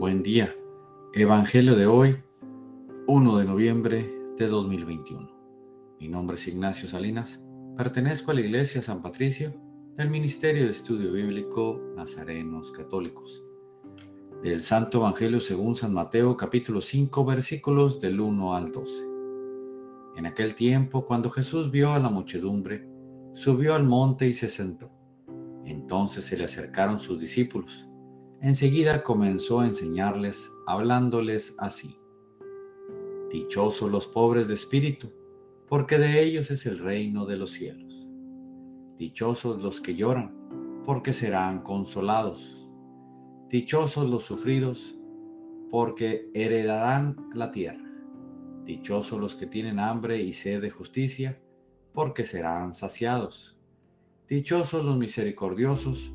Buen día. Evangelio de hoy, 1 de noviembre de 2021. Mi nombre es Ignacio Salinas. Pertenezco a la Iglesia San Patricio del Ministerio de Estudio Bíblico Nazarenos Católicos. Del Santo Evangelio según San Mateo capítulo 5 versículos del 1 al 12. En aquel tiempo, cuando Jesús vio a la muchedumbre, subió al monte y se sentó. Entonces se le acercaron sus discípulos Enseguida comenzó a enseñarles, hablándoles así. Dichosos los pobres de espíritu, porque de ellos es el reino de los cielos. Dichosos los que lloran, porque serán consolados. Dichosos los sufridos, porque heredarán la tierra. Dichosos los que tienen hambre y sed de justicia, porque serán saciados. Dichosos los misericordiosos,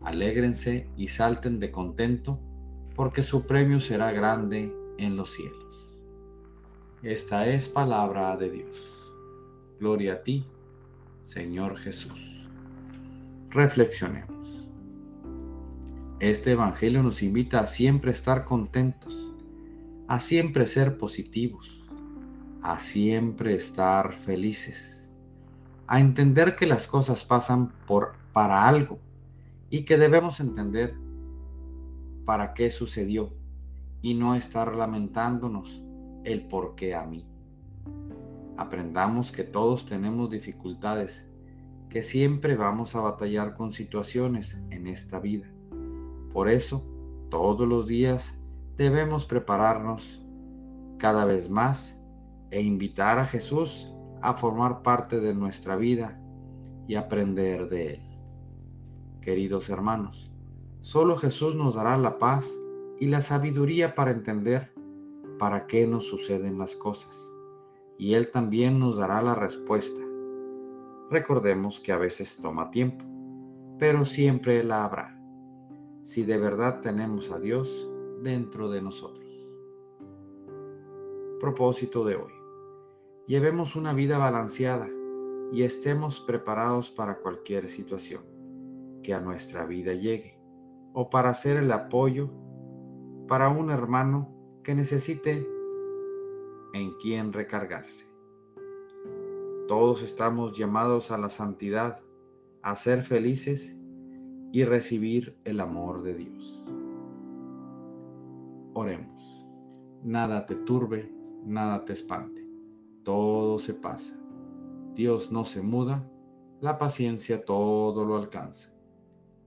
Alégrense y salten de contento, porque su premio será grande en los cielos. Esta es palabra de Dios. Gloria a ti, Señor Jesús. Reflexionemos. Este Evangelio nos invita a siempre estar contentos, a siempre ser positivos, a siempre estar felices, a entender que las cosas pasan por para algo y que debemos entender para qué sucedió y no estar lamentándonos el por qué a mí. Aprendamos que todos tenemos dificultades, que siempre vamos a batallar con situaciones en esta vida. Por eso, todos los días debemos prepararnos cada vez más e invitar a Jesús a formar parte de nuestra vida y aprender de Él queridos hermanos. Solo Jesús nos dará la paz y la sabiduría para entender para qué nos suceden las cosas. Y Él también nos dará la respuesta. Recordemos que a veces toma tiempo, pero siempre la habrá, si de verdad tenemos a Dios dentro de nosotros. Propósito de hoy. Llevemos una vida balanceada y estemos preparados para cualquier situación que a nuestra vida llegue o para ser el apoyo para un hermano que necesite en quien recargarse. Todos estamos llamados a la santidad, a ser felices y recibir el amor de Dios. Oremos. Nada te turbe, nada te espante. Todo se pasa. Dios no se muda, la paciencia todo lo alcanza.